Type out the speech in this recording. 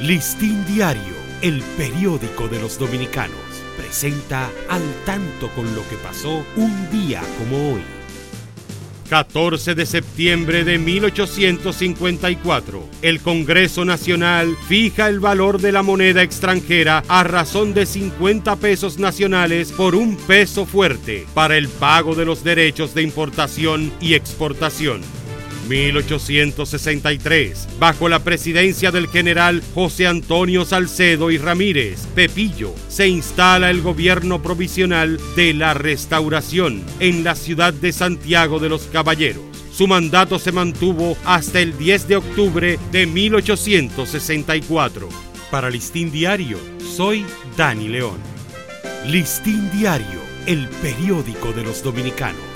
Listín Diario, el periódico de los dominicanos, presenta al tanto con lo que pasó un día como hoy. 14 de septiembre de 1854, el Congreso Nacional fija el valor de la moneda extranjera a razón de 50 pesos nacionales por un peso fuerte para el pago de los derechos de importación y exportación. 1863, bajo la presidencia del general José Antonio Salcedo y Ramírez, Pepillo, se instala el gobierno provisional de la restauración en la ciudad de Santiago de los Caballeros. Su mandato se mantuvo hasta el 10 de octubre de 1864. Para Listín Diario, soy Dani León. Listín Diario, el periódico de los dominicanos